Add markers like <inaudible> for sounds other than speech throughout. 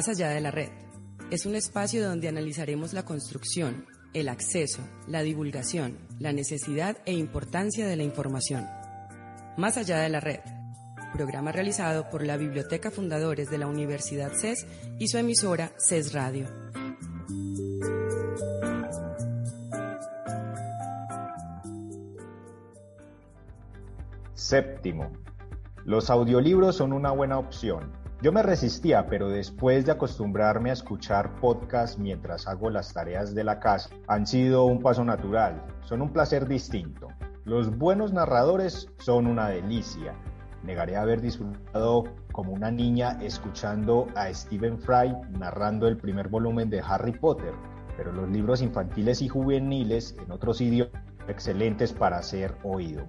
Más allá de la red, es un espacio donde analizaremos la construcción, el acceso, la divulgación, la necesidad e importancia de la información. Más allá de la red, programa realizado por la Biblioteca Fundadores de la Universidad CES y su emisora CES Radio. Séptimo. Los audiolibros son una buena opción yo me resistía, pero después de acostumbrarme a escuchar podcasts mientras hago las tareas de la casa, han sido un paso natural, son un placer distinto. Los buenos narradores son una delicia. Negaré haber disfrutado como una niña escuchando a Stephen Fry narrando el primer volumen de Harry Potter, pero los libros infantiles y juveniles en otros idiomas excelentes para ser oído.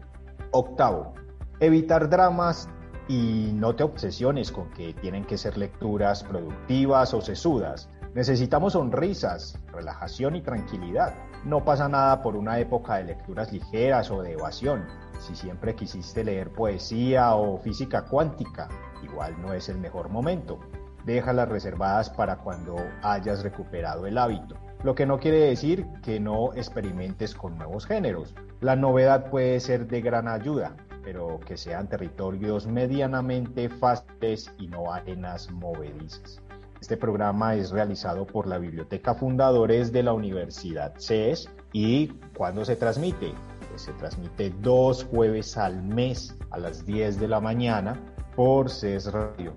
Octavo, evitar dramas y no te obsesiones con que tienen que ser lecturas productivas o sesudas. Necesitamos sonrisas, relajación y tranquilidad. No pasa nada por una época de lecturas ligeras o de evasión. Si siempre quisiste leer poesía o física cuántica, igual no es el mejor momento. Déjalas reservadas para cuando hayas recuperado el hábito. Lo que no quiere decir que no experimentes con nuevos géneros. La novedad puede ser de gran ayuda, pero que sean territorios medianamente fáciles y no arenas movedizas. Este programa es realizado por la Biblioteca Fundadores de la Universidad CES y ¿cuándo se transmite? Pues se transmite dos jueves al mes a las 10 de la mañana por CES Radio.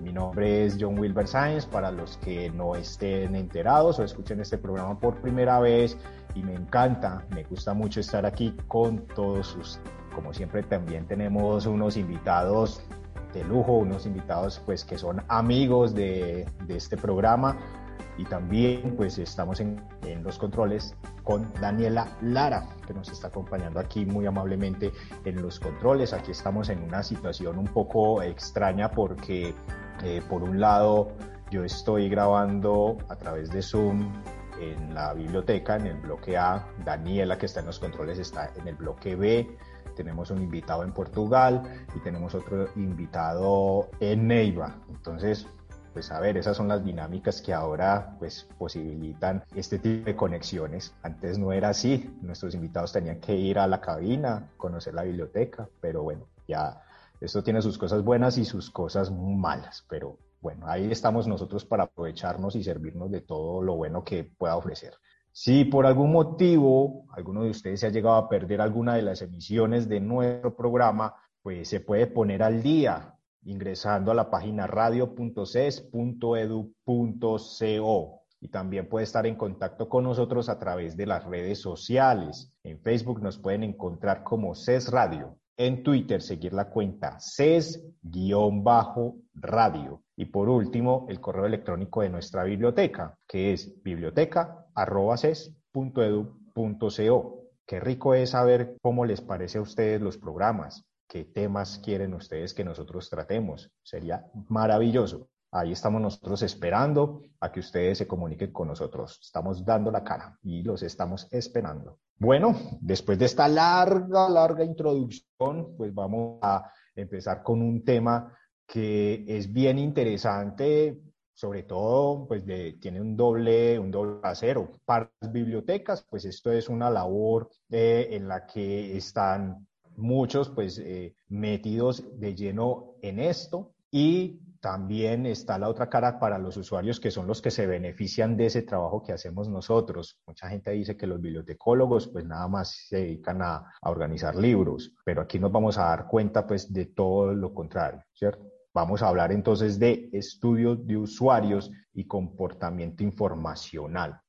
Mi nombre es John Wilber Sáenz, para los que no estén enterados o escuchen este programa por primera vez y me encanta, me gusta mucho estar aquí con todos ustedes. Como siempre también tenemos unos invitados de lujo, unos invitados pues que son amigos de, este programa. Y también pues estamos en, en, los controles con Daniela Lara que nos está acompañando aquí muy amablemente en los controles. Aquí estamos en una situación un poco extraña porque eh, por un lado yo estoy grabando a través de Zoom en la biblioteca, en el bloque A, Daniela que está en los controles está en el bloque B tenemos un invitado en Portugal y tenemos otro invitado en Neiva. Entonces, pues a ver, esas son las dinámicas que ahora pues posibilitan este tipo de conexiones. Antes no era así, nuestros invitados tenían que ir a la cabina, conocer la biblioteca, pero bueno, ya esto tiene sus cosas buenas y sus cosas malas, pero bueno, ahí estamos nosotros para aprovecharnos y servirnos de todo lo bueno que pueda ofrecer. Si por algún motivo alguno de ustedes se ha llegado a perder alguna de las emisiones de nuestro programa, pues se puede poner al día ingresando a la página radio.ces.edu.co y también puede estar en contacto con nosotros a través de las redes sociales. En Facebook nos pueden encontrar como CES Radio. En Twitter seguir la cuenta CES-radio. Y por último, el correo electrónico de nuestra biblioteca, que es biblioteca.ces.edu.co. Qué rico es saber cómo les parece a ustedes los programas, qué temas quieren ustedes que nosotros tratemos. Sería maravilloso. Ahí estamos nosotros esperando a que ustedes se comuniquen con nosotros. Estamos dando la cara y los estamos esperando. Bueno, después de esta larga, larga introducción, pues vamos a empezar con un tema que es bien interesante, sobre todo, pues tiene un doble, un doble acero. Para las bibliotecas, pues esto es una labor eh, en la que están muchos, pues, eh, metidos de lleno en esto y también está la otra cara para los usuarios que son los que se benefician de ese trabajo que hacemos nosotros. Mucha gente dice que los bibliotecólogos pues nada más se dedican a, a organizar libros, pero aquí nos vamos a dar cuenta pues de todo lo contrario, ¿cierto? Vamos a hablar entonces de estudios de usuarios y comportamiento informacional.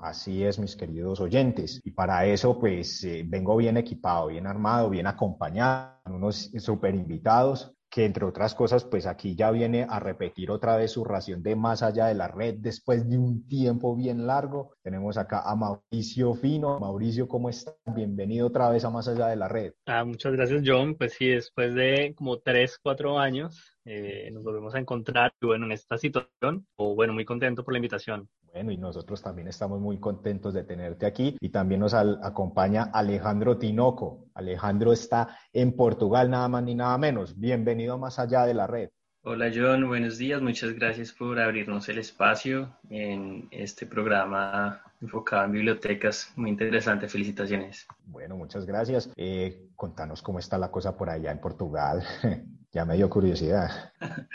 Así es, mis queridos oyentes. Y para eso, pues, eh, vengo bien equipado, bien armado, bien acompañado, unos super invitados. que entre otras cosas, pues aquí ya viene a repetir otra vez su ración de más allá de la red después de un tiempo bien largo. Tenemos acá a Mauricio Fino. Mauricio, ¿cómo está? Bienvenido otra vez a Más allá de la red. Ah, muchas gracias, John. Pues sí, después de como tres, cuatro años, eh, nos volvemos a encontrar, bueno, en esta situación, o bueno, muy contento por la invitación. Bueno, y nosotros también estamos muy contentos de tenerte aquí y también nos acompaña Alejandro Tinoco. Alejandro está en Portugal, nada más ni nada menos. Bienvenido más allá de la red. Hola John, buenos días. Muchas gracias por abrirnos el espacio en este programa enfocado en bibliotecas. Muy interesante, felicitaciones. Bueno, muchas gracias. Eh, contanos cómo está la cosa por allá en Portugal. <laughs> ya me dio curiosidad. <laughs>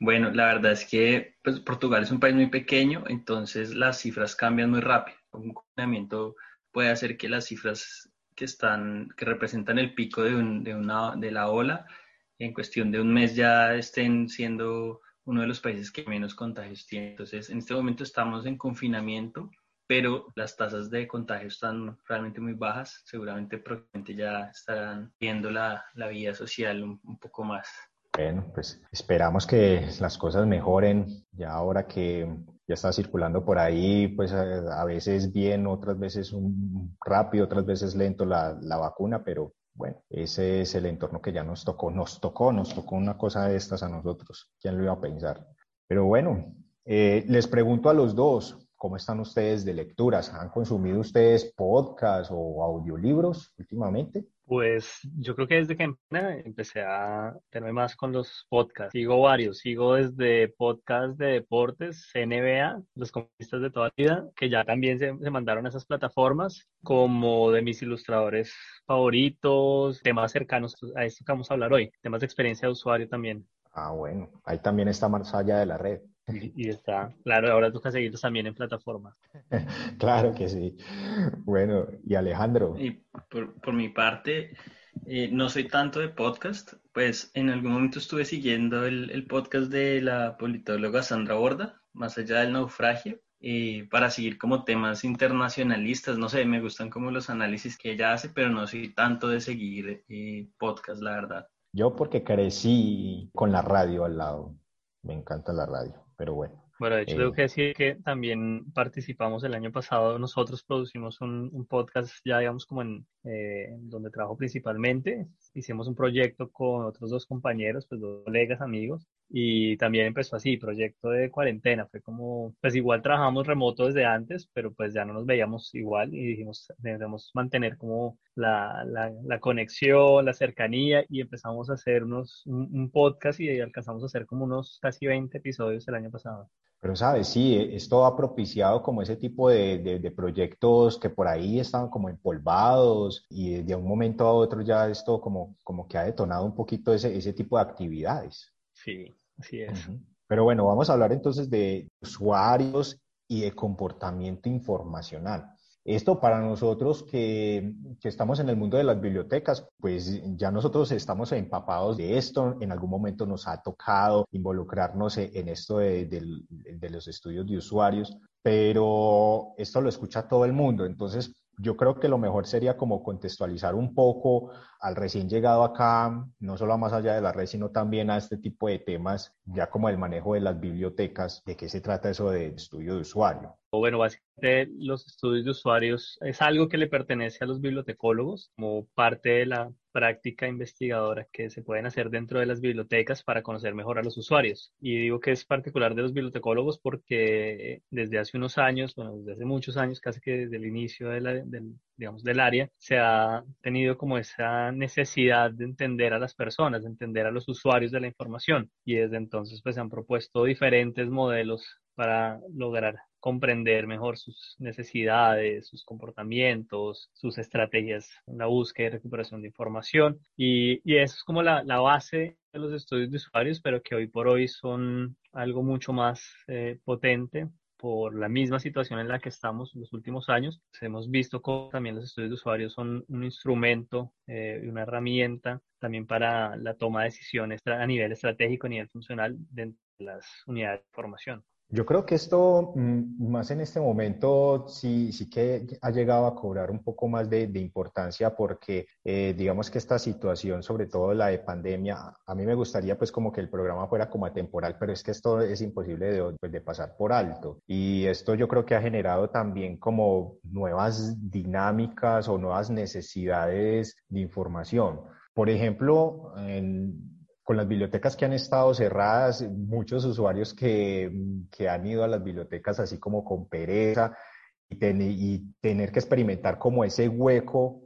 Bueno, la verdad es que pues, Portugal es un país muy pequeño, entonces las cifras cambian muy rápido. Un confinamiento puede hacer que las cifras que están, que representan el pico de, de, una, de la ola, en cuestión de un mes ya estén siendo uno de los países que menos contagios tiene. Entonces, en este momento estamos en confinamiento, pero las tasas de contagio están realmente muy bajas. Seguramente probablemente ya estarán viendo la, la vida social un poco más. Bueno, pues esperamos que las cosas mejoren ya ahora que ya está circulando por ahí, pues a, veces bien, otras veces un, rápido, otras veces lento la, la, vacuna, pero bueno, ese es el entorno que ya nos tocó, nos tocó, nos tocó una cosa de estas a nosotros. ¿Quién lo iba a pensar? Pero bueno, eh, les pregunto a los dos, ¿cómo están ustedes de lecturas? ¿Han consumido ustedes podcasts o audiolibros últimamente? Pues yo creo que desde que empecé a tener más con los podcasts. Sigo varios, sigo desde podcasts de deportes, NBA, los comunistas de toda la vida, que ya también se, mandaron a esas plataformas, como de mis ilustradores favoritos, temas cercanos a esto que vamos a hablar hoy, temas de experiencia de usuario también. Ah, bueno, ahí también está más allá de la red. <laughs> Y está, claro, ahora toca seguirlos también en plataforma. <laughs> claro que sí. Bueno, y Alejandro. Y por, mi parte, eh, no soy tanto de podcast, pues en algún momento estuve siguiendo el, podcast de la politóloga Sandra Borda, más allá del naufragio, y para seguir como temas internacionalistas, no sé, me gustan como los análisis que ella hace, pero no soy tanto de seguir eh, podcast, la verdad. Yo porque crecí con la radio al lado, me encanta la radio pero bueno. Bueno, de hecho, tengo eh, que decir que también participamos el año pasado, nosotros producimos un, podcast ya, digamos, como en eh, donde trabajo principalmente. Hicimos un proyecto con otros dos compañeros, pues dos colegas, amigos, y también empezó así, proyecto de cuarentena. Fue como, pues igual trabajamos remoto desde antes, pero pues ya no nos veíamos igual y dijimos, debemos mantener como la, la, conexión, la cercanía, y empezamos a hacer unos, un, podcast y alcanzamos a hacer como unos casi 20 episodios el año pasado. Pero, ¿sabes? Sí, e, esto ha propiciado como ese tipo de, de, proyectos que por ahí estaban como empolvados y de un momento a otro ya esto como, como que ha detonado un poquito ese, ese tipo de actividades. Sí, así es. Pero bueno, vamos a hablar entonces de usuarios y de comportamiento informacional. Esto para nosotros que, estamos en el mundo de las bibliotecas, pues ya nosotros estamos empapados de esto. En algún momento nos ha tocado involucrarnos e, en esto de, de los estudios de usuarios, pero esto lo escucha todo el mundo. Entonces, yo creo que lo mejor sería como contextualizar un poco al recién llegado acá, no solo a más allá de la red, sino también a este tipo de temas, ya como el manejo de las bibliotecas, de qué se trata eso de estudio de usuario. Bueno, básicamente los estudios de usuarios es algo que le pertenece a los bibliotecólogos como parte de la práctica investigadora que se pueden hacer dentro de las bibliotecas para conocer mejor a los usuarios. Y digo que es particular de los bibliotecólogos porque desde hace unos años, bueno, desde hace muchos años, casi que desde el inicio de la, del, digamos, del área, se ha tenido como esa necesidad de entender a las personas, de entender a los usuarios de la información. Y desde entonces pues se han propuesto diferentes modelos para lograr comprender mejor sus necesidades, sus comportamientos, sus estrategias en la búsqueda y recuperación de información. Y, y eso es como la, la, base de los estudios de usuarios, pero que hoy por hoy son algo mucho más eh, potente por la misma situación en la que estamos en los últimos años. Hemos visto cómo también los estudios de usuarios son un instrumento eh, una herramienta también para la toma de decisiones a nivel estratégico, a nivel funcional dentro de las unidades de formación. Yo creo que esto, mm, más en este momento, sí, sí que ha llegado a cobrar un poco más de, importancia porque eh, digamos que esta situación, sobre todo la de pandemia, a mí me gustaría pues como que el programa fuera como atemporal, pero es que esto es imposible de, pues, de pasar por alto. Y esto yo creo que ha generado también como nuevas dinámicas o nuevas necesidades de información. Por ejemplo, en, con las bibliotecas que han estado cerradas, muchos usuarios que, que han ido a las bibliotecas así como con pereza y, y tener que experimentar como ese hueco,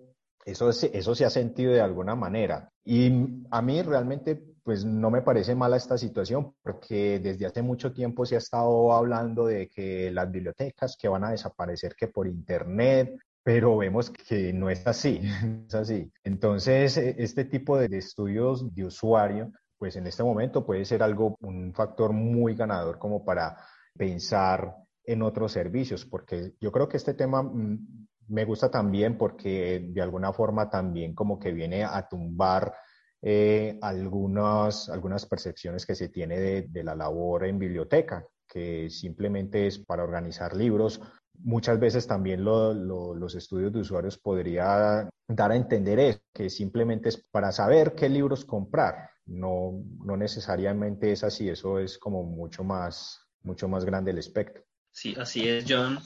eso, eso se ha sentido de alguna manera. Y a mí realmente pues no me parece mala esta situación porque desde hace mucho tiempo se ha estado hablando de que las bibliotecas que van a desaparecer que por internet, pero vemos que no es así, <laughs> es así. Entonces, e, este tipo de estudios de usuario, pues en este momento puede ser algo, un factor muy ganador como para pensar en otros servicios, porque yo creo que este tema mm, me gusta también porque de alguna forma también como que viene a tumbar eh, algunas, algunas percepciones que se tiene de, de la labor en biblioteca, que simplemente es para organizar libros muchas veces también los estudios de usuarios podría dar a entender eso, que simplemente es para saber qué libros comprar. No, no necesariamente es así, eso es como mucho más, mucho más grande el espectro. Sí, así es, John.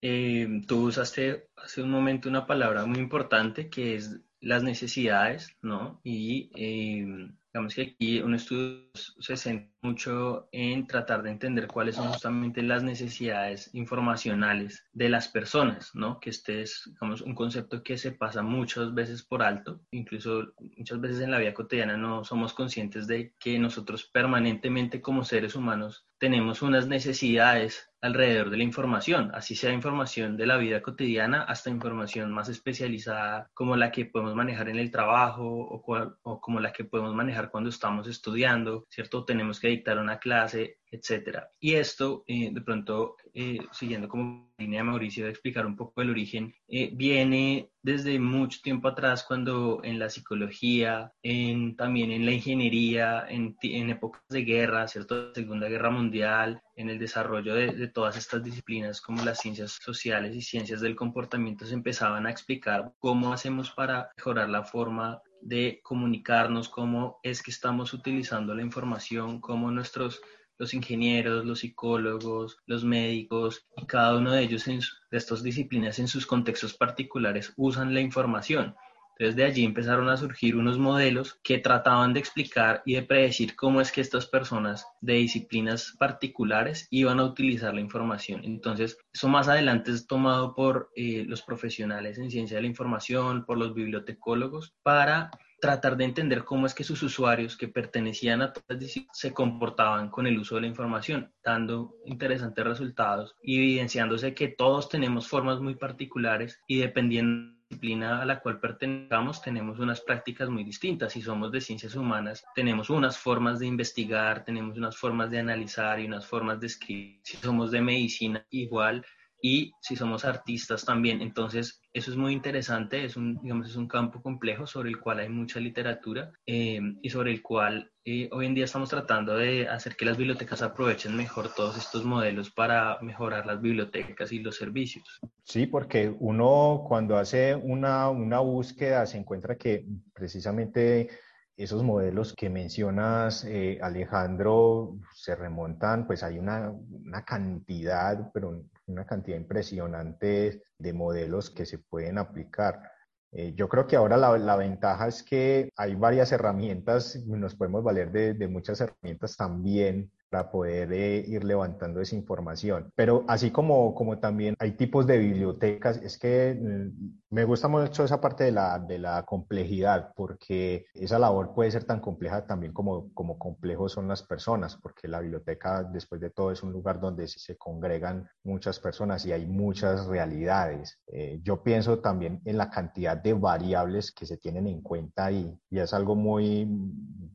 Eh, tú usaste hace un momento una palabra muy importante que es las necesidades, ¿no? Y eh, digamos que aquí un estudio se centra mucho en tratar de entender cuáles son justamente las necesidades informacionales de las personas, ¿no? Que este es, digamos, un concepto que se pasa muchas veces por alto, incluso muchas veces en la vida cotidiana no somos conscientes de que nosotros permanentemente como seres humanos tenemos unas necesidades alrededor de la información, así sea información de la vida cotidiana hasta información más especializada como la que podemos manejar en el trabajo o, o como la que podemos manejar cuando estamos estudiando, ¿cierto? Tenemos que dictar una clase, etcétera. Y esto, eh, de pronto, eh, siguiendo como línea de Mauricio de explicar un poco el origen, eh, viene desde mucho tiempo atrás cuando en la psicología, en, también en la ingeniería, en, en épocas de guerra, ¿cierto? Segunda Guerra Mundial, en el desarrollo de, de, todas estas disciplinas como las ciencias sociales y ciencias del comportamiento se empezaban a explicar cómo hacemos para mejorar la forma de comunicarnos, cómo es que estamos utilizando la información, cómo nuestros los ingenieros, los psicólogos, los médicos y cada uno de ellos en, de estas disciplinas en sus contextos particulares usan la información. Entonces de allí empezaron a surgir unos modelos que trataban de explicar y de predecir cómo es que estas personas de disciplinas particulares iban a utilizar la información. Entonces eso más adelante es tomado por eh, los profesionales en ciencia de la información, por los bibliotecólogos, para tratar de entender cómo es que sus usuarios que pertenecían a todas disciplinas se comportaban con el uso de la información, dando interesantes resultados y evidenciándose que todos tenemos formas muy particulares y dependiendo disciplina a la cual pertenecamos tenemos unas prácticas muy distintas. Si somos de ciencias humanas, tenemos unas formas de investigar, tenemos unas formas de analizar y unas formas de escribir. Si somos de medicina, igual y si somos artistas también. Entonces, eso es muy interesante, es un, digamos, es un campo complejo sobre el cual hay mucha literatura eh, y sobre el cual eh, hoy en día estamos tratando de hacer que las bibliotecas aprovechen mejor todos estos modelos para mejorar las bibliotecas y los servicios. Sí, porque uno cuando hace una, una búsqueda se encuentra que precisamente esos modelos que mencionas, eh, Alejandro, se remontan, pues hay una, una cantidad, pero una cantidad impresionante de modelos que se pueden aplicar. Eh, yo creo que ahora la, la, ventaja es que hay varias herramientas, nos podemos valer de, de muchas herramientas también para poder eh, ir levantando esa información. Pero así como, como también hay tipos de bibliotecas, es que mm, me gusta mucho esa parte de la, de la complejidad, porque esa labor puede ser tan compleja también como, como complejos son las personas, porque la biblioteca, después de todo, es un lugar donde se congregan muchas personas y hay muchas realidades. Eh, yo pienso también en la cantidad de variables que se tienen en cuenta y, y es algo muy,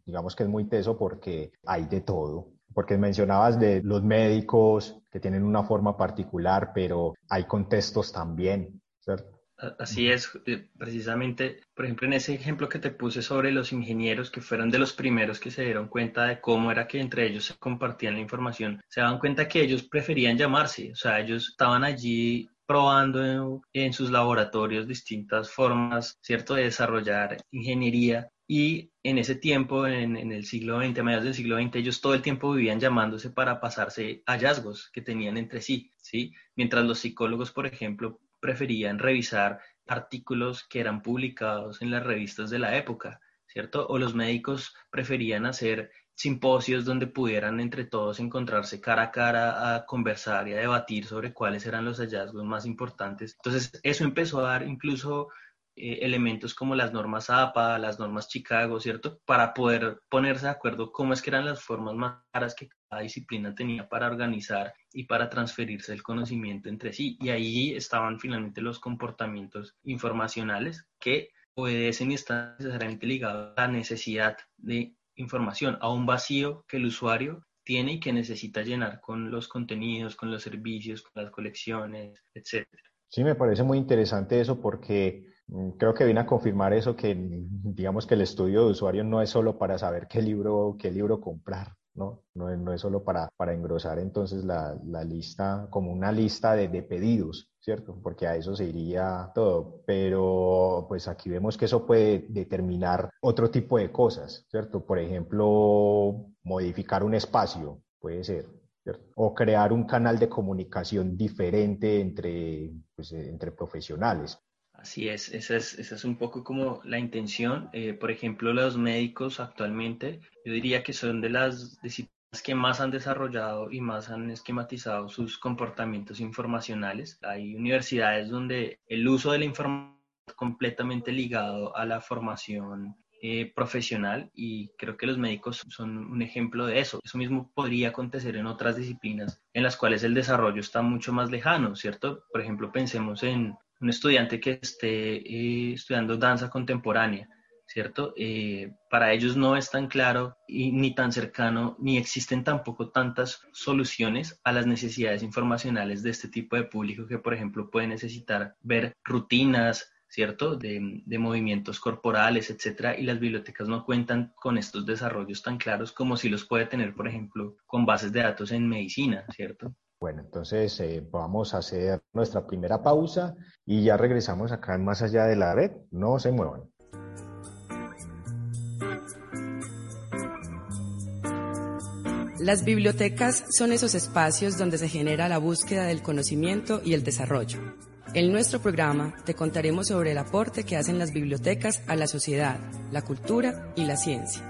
digamos que es muy teso porque hay de todo porque mencionabas de los médicos que tienen una forma particular, pero hay contextos también. Así es, eh, precisamente, por ejemplo, en ese ejemplo que te puse sobre los ingenieros que fueron de los primeros que se dieron cuenta de cómo era que entre ellos se compartían la información, se daban cuenta que ellos preferían llamarse, o sea, ellos estaban allí probando en, sus laboratorios distintas formas, ¿cierto?, de desarrollar ingeniería y en ese tiempo, en, el siglo XX, a mediados del siglo XX, ellos todo el tiempo vivían llamándose para pasarse hallazgos que tenían entre sí, ¿sí? Mientras los psicólogos, por ejemplo, preferían revisar artículos que eran publicados en las revistas de la época, ¿cierto? O los médicos preferían hacer simposios donde pudieran entre todos encontrarse cara a cara a conversar y a debatir sobre cuáles eran los hallazgos más importantes. Entonces, eso empezó a dar incluso eh, elementos como las normas APA, las normas Chicago, ¿cierto? Para poder ponerse de acuerdo cómo es que eran las formas más claras que cada disciplina tenía para organizar y para transferirse el conocimiento entre sí. Y ahí estaban finalmente los comportamientos informacionales que obedecen y están necesariamente ligados a la necesidad de información, a un vacío que el usuario tiene y que necesita llenar con los contenidos, con los servicios, con las colecciones, etc. Sí, me parece muy interesante eso porque creo que viene a confirmar eso que digamos que el estudio de usuario no es solo para saber qué libro, qué libro comprar, ¿no? No, no es solo para, para engrosar entonces la, la lista como una lista de, de, pedidos, ¿cierto? Porque a eso se iría todo, pero pues aquí vemos que eso puede determinar otro tipo de cosas, ¿cierto? Por ejemplo, modificar un espacio, puede ser, o crear un canal de comunicación diferente entre, pues, eh, entre profesionales. Así es, esa es, esa es un poco como la intención. Eh, por ejemplo, los médicos actualmente, yo diría que son de las disciplinas que más han desarrollado y más han esquematizado sus comportamientos informacionales. Hay universidades donde el uso de la información completamente ligado a la formación eh, profesional y creo que los médicos son un ejemplo de eso. Eso mismo podría acontecer en otras disciplinas en las cuales el desarrollo está mucho más lejano, ¿cierto? Por ejemplo, pensemos en un estudiante que esté eh, estudiando danza contemporánea, ¿cierto? Eh, para ellos no es tan claro y ni tan cercano, ni existen tampoco tantas soluciones a las necesidades informacionales de este tipo de público que, por ejemplo, puede necesitar ver rutinas, ¿cierto? De, de, movimientos corporales, etcétera, y las bibliotecas no cuentan con estos desarrollos tan claros como si los puede tener, por ejemplo, con bases de datos en medicina, ¿cierto? Bueno, entonces eh, vamos a hacer nuestra primera pausa y ya regresamos acá en Más Allá de la Red. No se muevan. Las bibliotecas son esos espacios donde se genera la búsqueda del conocimiento y el desarrollo. En nuestro programa te contaremos sobre el aporte que hacen las bibliotecas a la sociedad, la cultura y la ciencia.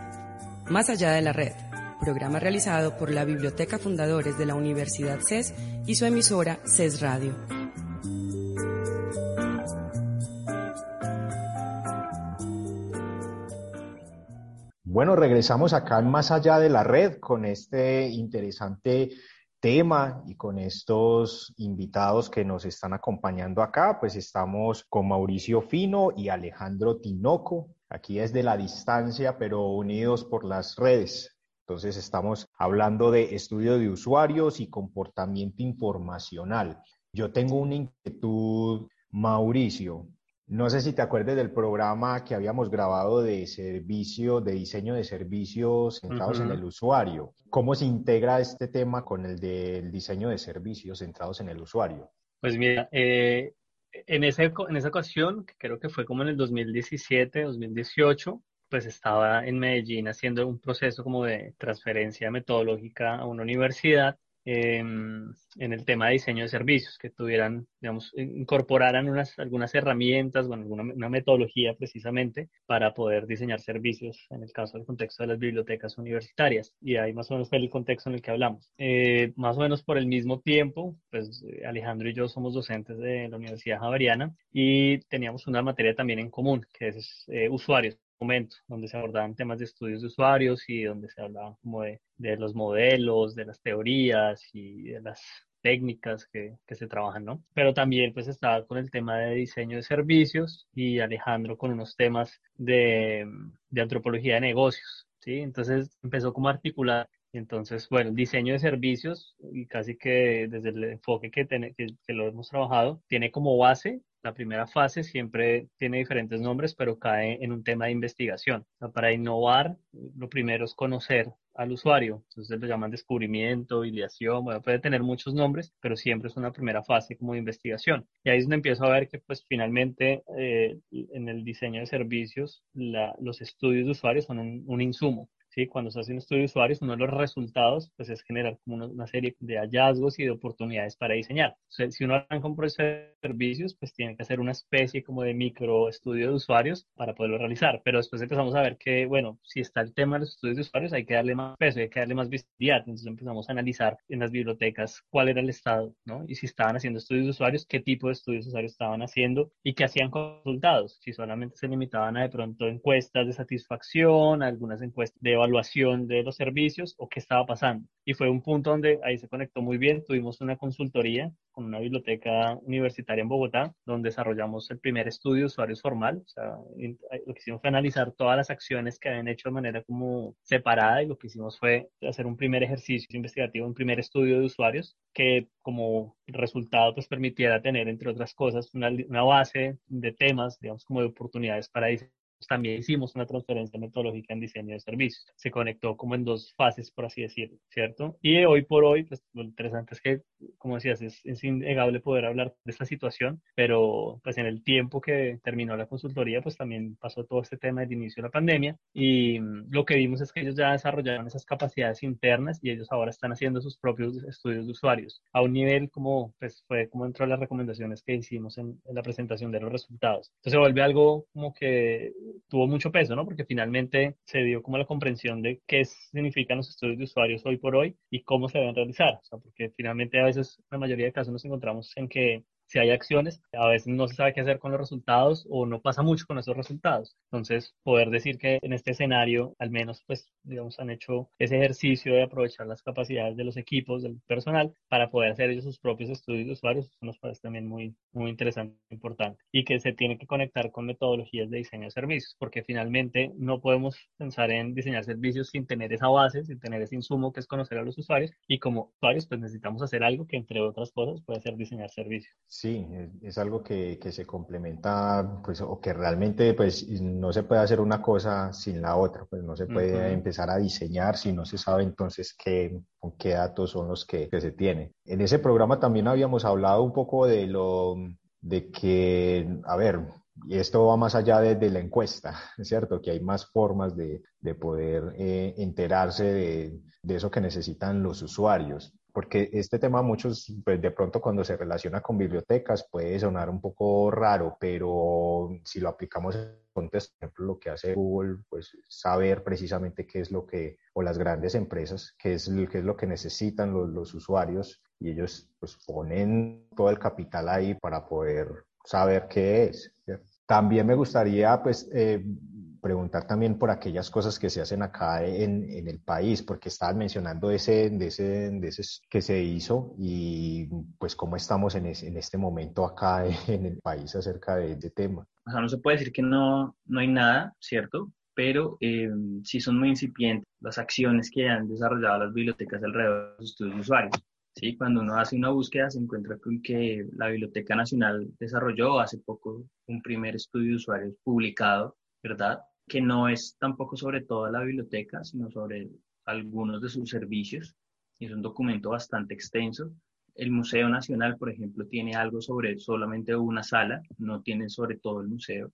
Más allá de la red, programa realizado por la Biblioteca Fundadores de la Universidad CES y su emisora CES Radio. Bueno, regresamos acá Más allá de la red con este interesante tema y con estos invitados que nos están acompañando acá, pues estamos con Mauricio Fino y Alejandro Tinoco, aquí desde la distancia, pero unidos por las redes. Entonces estamos hablando de estudio de usuarios y comportamiento informacional. Yo tengo una inquietud, Mauricio. No sé si te acuerdas del programa que habíamos grabado de servicio, de diseño de servicios centrados en el usuario. ¿Cómo se integra este tema con el del diseño de servicios centrados en el usuario? Pues mira, eh, en, ese, en esa ocasión, que creo que fue como en el 2017, 2018, pues estaba en Medellín haciendo un proceso como de transferencia metodológica a una universidad Em, en el tema de diseño de servicios, que tuvieran, digamos, incorporaran unas, algunas herramientas, bueno, una metodología precisamente para poder diseñar servicios en el caso del contexto de las bibliotecas universitarias. Y ahí más o menos fue el contexto en el que hablamos. Eh, más o menos por el mismo tiempo, pues eh, Alejandro y yo somos docentes de la Universidad Javeriana y teníamos una materia también en común, que es eh, usuarios momento, donde se abordaban temas de estudios de usuarios y donde se hablaba como de, los modelos, de las teorías y de las técnicas que, se trabajan, ¿no? Pero también pues estaba con el tema de diseño de servicios y Alejandro con unos temas de, antropología de negocios, ¿sí? Entonces empezó como articular entonces, bueno, diseño de servicios y casi que desde el enfoque que, que, que, lo hemos trabajado, tiene como base La primera fase siempre tiene diferentes nombres, pero cae en un tema de investigación. para innovar, lo primero es conocer al usuario. Entonces lo llaman descubrimiento, ideación, bueno, puede tener muchos nombres, pero siempre es una primera fase como de investigación. Y ahí es donde empiezo a ver que pues finalmente eh, en el diseño de servicios los estudios de usuarios son un insumo. ¿Sí? Cuando se hace un estudio de usuarios, uno de los resultados pues, es generar como una, serie de hallazgos y de oportunidades para diseñar. si uno arranca un proceso de servicios, pues tiene que hacer una especie como de micro estudio de usuarios para poderlo realizar. Pero después empezamos a ver que, bueno, si está el tema de los estudios de usuarios, hay que darle más peso, hay que darle más visibilidad. Entonces empezamos a analizar en las bibliotecas cuál era el estado, ¿no? Y si estaban haciendo estudios de usuarios, qué tipo de estudios de usuarios estaban haciendo y qué hacían con resultados. Si solamente se limitaban a de pronto encuestas de satisfacción, algunas encuestas de evaluación de los servicios o qué estaba pasando. Y fue un punto donde ahí se conectó muy bien. Tuvimos una consultoría con una biblioteca universitaria en Bogotá, donde desarrollamos el primer estudio de usuarios formal. O sea, lo que hicimos fue analizar todas las acciones que habían hecho de manera como separada y lo que hicimos fue hacer un primer ejercicio investigativo, un primer estudio de usuarios que como resultado pues permitiera tener, entre otras cosas, una, una base de temas, digamos, como de oportunidades para diseñar también hicimos una transferencia metodológica en diseño de servicios. Se conectó como en dos fases, por así decirlo, ¿cierto? Y hoy por hoy, pues lo interesante es que, como decías, es, es innegable poder hablar de esta situación, pero pues en el tiempo que terminó la consultoría, pues también pasó todo este tema del inicio de la pandemia y lo que vimos es que ellos ya desarrollaron esas capacidades internas y ellos ahora están haciendo sus propios estudios de usuarios a un nivel como, pues fue como dentro de las recomendaciones que hicimos en, en la presentación de los resultados. Entonces se vuelve algo como que tuvo mucho peso, ¿no? Porque finalmente se dio como la comprensión de qué significan los estudios de usuarios hoy por hoy y cómo se deben realizar. O sea, porque finalmente a veces, la mayoría de casos nos encontramos en que si hay acciones, a veces no se sabe qué hacer con los resultados o no pasa mucho con esos resultados. Entonces, poder decir que en este escenario, al menos, pues, digamos, han hecho ese ejercicio de aprovechar las capacidades de los equipos, del personal, para poder hacer ellos sus propios estudios de usuarios, nos parece también muy, muy interesante, importante. Y que se tiene que conectar con metodologías de diseño de servicios, porque finalmente no podemos pensar en diseñar servicios sin tener esa base, sin tener ese insumo que es conocer a los usuarios. Y como usuarios, pues necesitamos hacer algo que, entre otras cosas, puede ser diseñar servicios. Sí, es, algo que, se complementa, pues, o que realmente, pues, no se puede hacer una cosa sin la otra, pues, no se puede empezar a diseñar si no se sabe entonces qué, qué datos son los que, que se tienen. En ese programa también habíamos hablado un poco de lo, de que, a ver, y esto va más allá de, la encuesta, <laughs> ¿es cierto? Que hay más formas de, de poder eh, enterarse de, de, eso que necesitan los usuarios porque este tema muchos, pues de pronto cuando se relaciona con bibliotecas puede sonar un poco raro, pero si lo aplicamos en contexto, por ejemplo, lo que hace Google, pues saber precisamente qué es lo que, o las grandes empresas, qué es, qué es lo que necesitan los, los usuarios y ellos pues ponen todo el capital ahí para poder saber qué es. También me gustaría pues eh, preguntar también por aquellas cosas que se hacen acá en, en el país, porque estaban mencionando ese, de ese, de ese que se hizo y pues cómo estamos en, en este momento acá <laughs> en el país acerca de este tema. O sea, no se puede decir que no, no hay nada, ¿cierto? Pero eh, sí son muy incipientes las acciones que han desarrollado las bibliotecas alrededor de los estudios usuarios. ¿sí? Cuando uno hace una búsqueda se encuentra con que la Biblioteca Nacional desarrolló hace poco un primer estudio de usuarios publicado, ¿verdad? que no es tampoco sobre toda la biblioteca, sino sobre algunos de sus servicios. Es un documento bastante extenso. El Museo Nacional, por ejemplo, tiene algo sobre solamente una sala, no tiene sobre todo el museo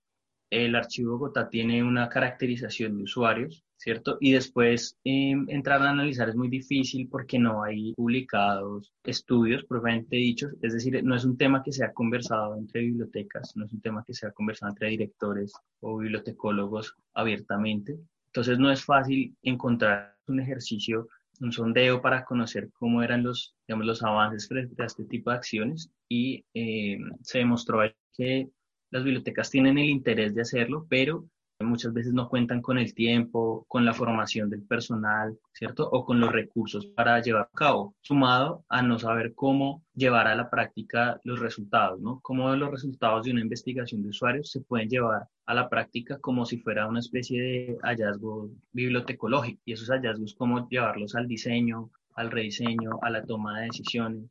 el archivo Bogotá tiene una caracterización de usuarios, ¿cierto? Y después em, entrar a analizar es muy difícil porque no hay publicados estudios propiamente dichos, es decir, no es un tema que se ha conversado entre bibliotecas, no es un tema que se ha conversado entre directores o bibliotecólogos abiertamente. Entonces no es fácil encontrar un ejercicio, un sondeo para conocer cómo eran los, digamos, los avances frente a este tipo de acciones y em, se demostró que las bibliotecas tienen el interés de hacerlo, pero muchas veces no cuentan con el tiempo, con la formación del personal, ¿cierto? O con los recursos para llevar a cabo, sumado a no saber cómo llevar a la práctica los resultados, ¿no? Cómo los resultados de una investigación de usuarios se pueden llevar a la práctica como si fuera una especie de hallazgo bibliotecológico y esos hallazgos cómo llevarlos al diseño, al rediseño, a la toma de decisiones,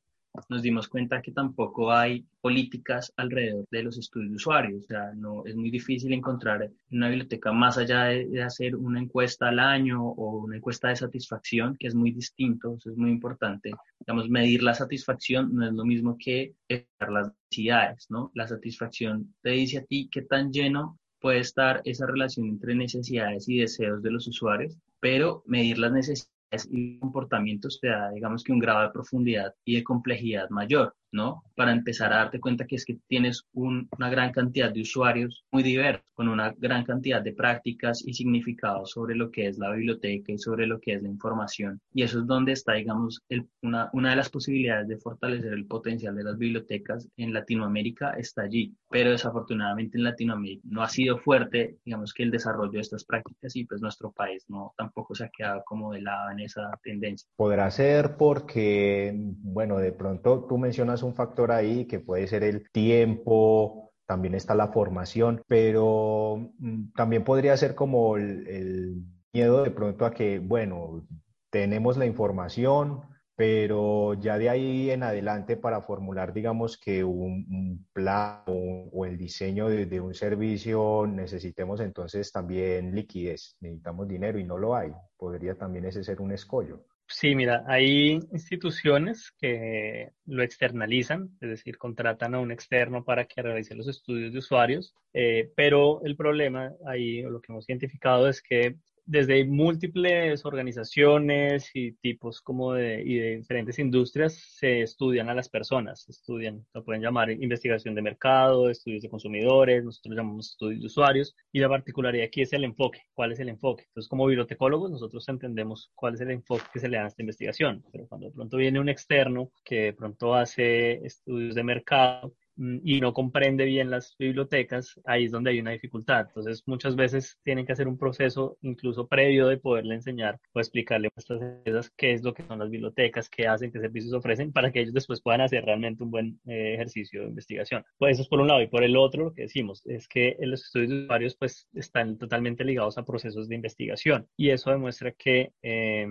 nos dimos cuenta que tampoco hay políticas alrededor de los estudios de usuarios. O sea, no, es muy difícil encontrar una biblioteca más allá de, hacer una encuesta al año o una encuesta de satisfacción, que es muy distinto, eso es muy importante. Digamos, medir la satisfacción no es lo mismo que las necesidades, ¿no? La satisfacción te dice a ti qué tan lleno puede estar esa relación entre necesidades y deseos de los usuarios, pero medir las necesidades y comportamientos te da, digamos que un grado de profundidad y de complejidad mayor. ¿No? Para empezar a darte cuenta que es que tienes una gran cantidad de usuarios muy diversos, con una gran cantidad de prácticas y significados sobre lo que es la biblioteca y sobre lo que es la información. Y eso es donde está, digamos, una, una de las posibilidades de fortalecer el potencial de las bibliotecas en Latinoamérica está allí. Pero desafortunadamente en Latinoamérica no ha sido fuerte, digamos, que el desarrollo de estas prácticas y pues nuestro país no tampoco se ha quedado como de lado en esa tendencia. Podrá ser porque, bueno, de pronto tú mencionas un factor ahí que puede ser el tiempo, también está la formación, pero mm, también podría ser como el, miedo de pronto a que, bueno, tenemos la información, pero ya de ahí en adelante para formular, digamos que un, plan o, el diseño de, de, un servicio necesitemos entonces también liquidez, necesitamos dinero y no lo hay. Podría también ese ser un escollo. Sí, mira, hay instituciones que lo externalizan, es decir, contratan a un externo para que realice los estudios de usuarios, eh, pero el problema ahí, lo que hemos identificado es que desde múltiples organizaciones y tipos como de, y de diferentes industrias se estudian a las personas, estudian, lo pueden llamar investigación de mercado, estudios de consumidores, nosotros llamamos estudios de usuarios, y la particularidad aquí es el enfoque, cuál es el enfoque. Entonces, como bibliotecólogos, nosotros entendemos cuál es el enfoque que se le da a esta investigación, pero cuando de pronto viene un externo que de pronto hace estudios de mercado, y no comprende bien las bibliotecas, ahí es donde hay una dificultad. Entonces, muchas veces tienen que hacer un proceso incluso previo de poderle enseñar o explicarle a empresas qué es lo que son las bibliotecas, qué hacen, qué servicios ofrecen, para que ellos después puedan hacer realmente un buen eh, ejercicio de investigación. Pues eso es por un lado. Y por el otro, lo que decimos es que los estudios de usuarios pues están totalmente ligados a procesos de investigación. Y eso demuestra que eh,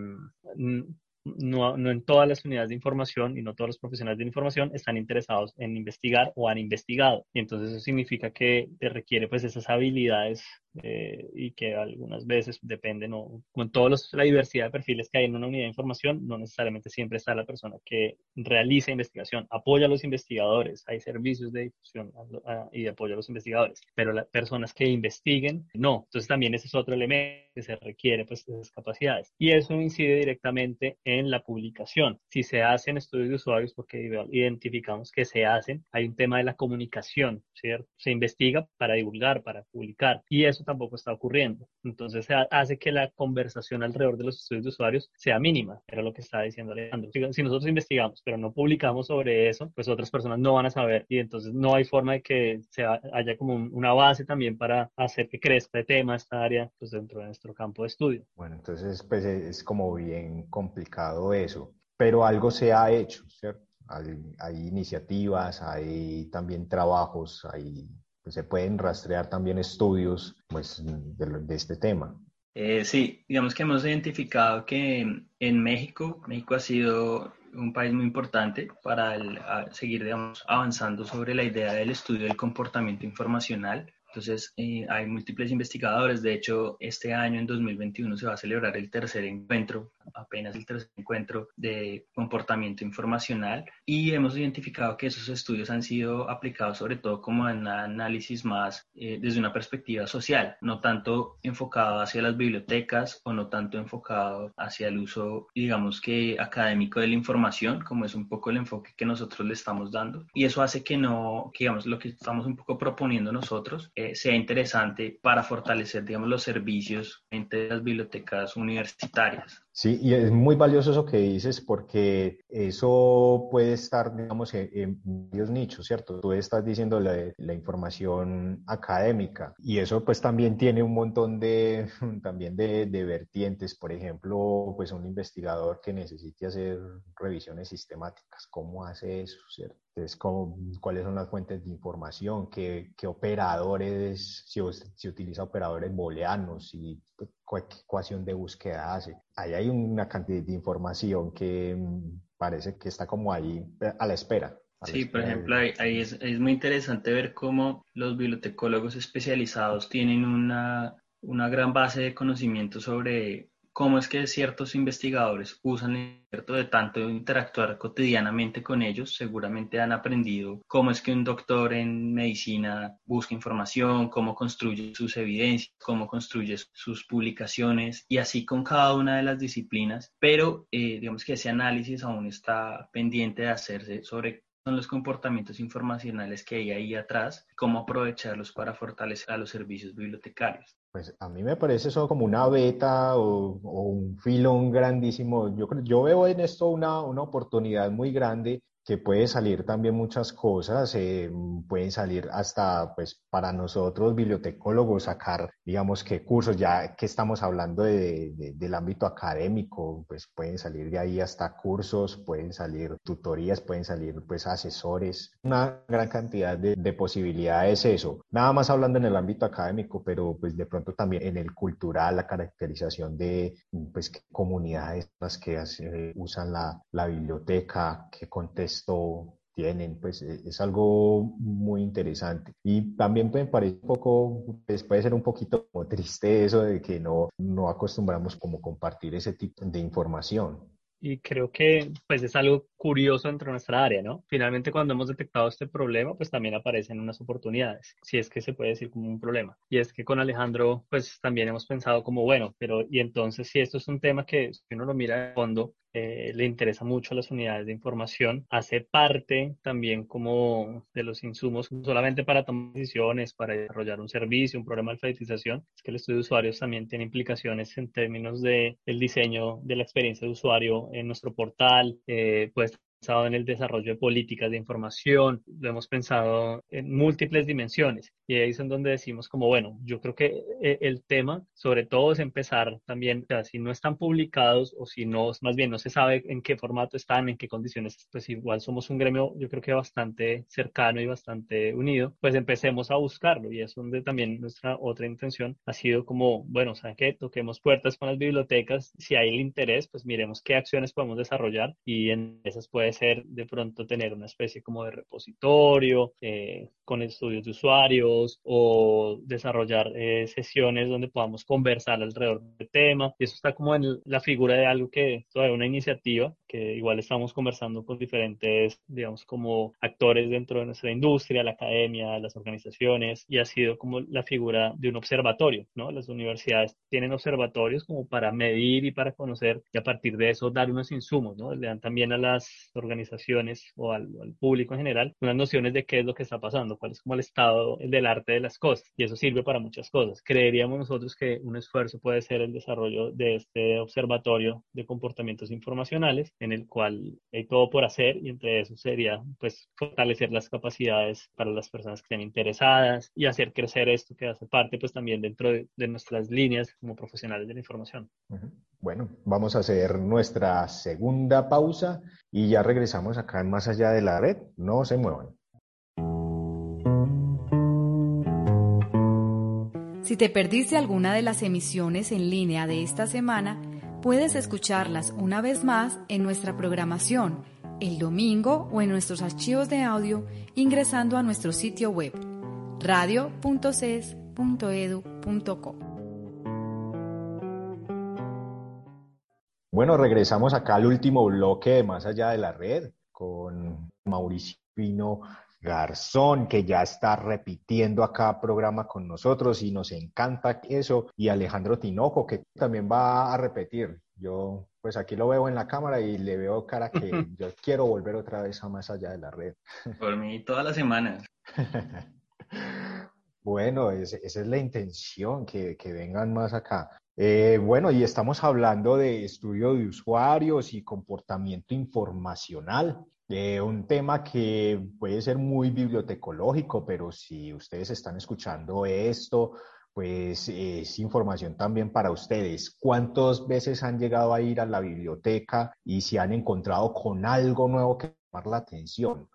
no, en todas las unidades de información y no todos los profesionales de información están interesados en investigar o han investigado. Y entonces eso significa que te requiere pues esas habilidades eh, y que algunas veces dependen, o con toda la diversidad de perfiles que hay en una unidad de información, no necesariamente siempre está la persona que realiza investigación, apoya a los investigadores, hay servicios de difusión y de apoyo a los investigadores, pero las personas que investiguen, no. Entonces también ese es otro elemento que se requiere, pues esas capacidades. Y eso incide directamente en la publicación. Si se hacen estudios de usuarios, porque identificamos que se hacen, hay un tema de la comunicación, ¿cierto? Se investiga para divulgar, para publicar, y eso tampoco está ocurriendo. Entonces hace que la conversación alrededor de los estudios de usuarios sea mínima, era lo que estaba diciendo Alejandro. Si nosotros investigamos, pero no publicamos sobre eso, pues otras personas no van a saber y entonces no hay forma de que se haya como una base también para hacer que crezca el tema, esta área, pues dentro de nuestro campo de estudio. Bueno, entonces pues es como bien complicado eso, pero algo se ha hecho, ¿cierto? Hay, hay iniciativas, hay también trabajos, hay pues, se pueden rastrear también estudios pues, de, este tema. Eh, sí, digamos que hemos identificado que en México, México ha sido un país muy importante para seguir digamos, avanzando sobre la idea del estudio del comportamiento informacional. Entonces, eh, hay múltiples investigadores. De hecho, este año, en 2021, se va a celebrar el tercer encuentro apenas el tercer encuentro de comportamiento informacional y hemos identificado que esos estudios han sido aplicados sobre todo como en análisis más eh, desde una perspectiva social, no tanto enfocado hacia las bibliotecas o no tanto enfocado hacia el uso, digamos que académico de la información, como es un poco el enfoque que nosotros le estamos dando. Y eso hace que no, que, digamos, lo que estamos un poco proponiendo nosotros sea interesante para fortalecer, digamos, los servicios entre las bibliotecas universitarias. Sí, y es muy valioso eso que dices porque eso puede estar, digamos, en, varios nichos, ¿cierto? Tú estás diciendo la, la, información académica y eso pues también tiene un montón de, <laughs> también de, de, vertientes, por ejemplo, pues un investigador que necesite hacer revisiones sistemáticas, ¿cómo hace eso, ¿cierto? Entonces, ¿cómo, ¿cuáles son las fuentes de información? ¿Qué, qué operadores, si, si utiliza operadores booleanos, si qué ecuación de búsqueda hace? Ahí hay una cantidad de información que, parece que está como ahí eh, a la espera. sí, por ejemplo, ahí, es, es, muy interesante ver cómo los bibliotecólogos especializados tienen una, una gran base de conocimiento sobre cómo es que ciertos investigadores usan el cierto de tanto interactuar cotidianamente con ellos, seguramente han aprendido cómo es que un doctor en medicina busca información, cómo construye sus evidencias, cómo construye sus publicaciones y así con cada una de las disciplinas, pero eh, digamos que ese análisis aún está pendiente de hacerse sobre son los comportamientos informacionales que hay ahí atrás, cómo aprovecharlos para fortalecer a los servicios bibliotecarios. Pues a mí me parece eso como una beta o, un filón grandísimo. Yo, yo veo en esto una, una oportunidad muy grande que puede salir también muchas cosas, eh, pueden salir hasta, pues, para nosotros bibliotecólogos sacar, digamos, que cursos, ya que estamos hablando de, del ámbito académico, pues pueden salir de ahí hasta cursos, pueden salir tutorías, pueden salir, pues, asesores, una gran cantidad de, de posibilidades eso. Nada más hablando en el ámbito académico, pero pues de pronto también en el cultural, la caracterización de, pues, comunidades las que usan la, la biblioteca, que contestan esto tienen, pues e, es algo muy interesante. Y también me parece un poco, pues puede ser un poquito triste eso de que no, no acostumbramos como compartir ese tipo de información. Y creo que pues es algo curioso dentro de nuestra área, ¿no? Finalmente cuando hemos detectado este problema, pues también aparecen unas oportunidades, si es que se puede decir como un problema. Y es que con Alejandro, pues también hemos pensado como, bueno, pero y entonces si esto es un tema que si uno lo mira de fondo, eh, le interesa mucho a las unidades de información, hace parte también como de los insumos, no solamente para tomar decisiones, para desarrollar un servicio, un programa de alfabetización, es que el estudio de usuarios también tiene implicaciones en términos de el diseño de la experiencia de usuario en nuestro portal, eh, pues pensado en el desarrollo de políticas de información, lo hemos pensado en múltiples dimensiones. Y ahí es en donde decimos como, bueno, yo creo que eh, el tema sobre todo es empezar también, o sea, si no están publicados o si no, más bien no se sabe en qué formato están, en qué condiciones, pues igual somos un gremio, yo creo que bastante cercano y bastante unido, pues empecemos a buscarlo. Y es donde también nuestra otra intención ha sido como, bueno, ¿saben qué? Toquemos puertas con las bibliotecas, si hay el interés, pues miremos qué acciones podemos desarrollar y en esas puede de pronto tener una especie como de repositorio eh, con estudios de usuarios o desarrollar eh, sesiones donde podamos conversar alrededor del tema. Y eso está como en la figura de algo que todavía una iniciativa que igual estamos conversando con diferentes, digamos, como actores dentro de nuestra industria, la academia, las organizaciones, y ha sido como la figura de un observatorio, ¿no? Las universidades tienen observatorios como para medir y para conocer y a partir de eso dar unos insumos, ¿no? Le dan también a las organizaciones o al, público en general unas nociones de qué es lo que está pasando, cuál es como el estado del arte de las cosas, y eso sirve para muchas cosas. Creeríamos nosotros que un esfuerzo puede ser el desarrollo de este observatorio de comportamientos informacionales en el cual hay todo por hacer y entre eso sería pues fortalecer las capacidades para las personas que estén interesadas y hacer crecer esto que hace parte pues también dentro de, nuestras líneas como profesionales de la información. Bueno, vamos a hacer nuestra segunda pausa y ya regresamos acá en Más Allá de la Red. No se muevan. Si te perdiste alguna de las emisiones en línea de esta semana, Puedes escucharlas una vez más en nuestra programación el domingo o en nuestros archivos de audio ingresando a nuestro sitio web radio.ces.edu.co. Bueno, regresamos acá al último bloque de Más allá de la red con Mauricio Pino Garzón, que ya está repitiendo acá programa con nosotros y nos encanta eso, y Alejandro Tinoco, que también va a repetir. Yo, pues aquí lo veo en la cámara y le veo cara que <laughs> yo quiero volver otra vez a más allá de la red. <laughs> Por mí, todas las semanas. <laughs> bueno, esa es la intención, que, que vengan más acá. Eh, bueno, y estamos hablando de estudio de usuarios y comportamiento informacional un tema que puede ser muy bibliotecológico, pero si ustedes están escuchando esto, pues es información también para ustedes. ¿Cuántas veces han llegado a ir a la biblioteca y se han encontrado con algo nuevo que llamar la atención?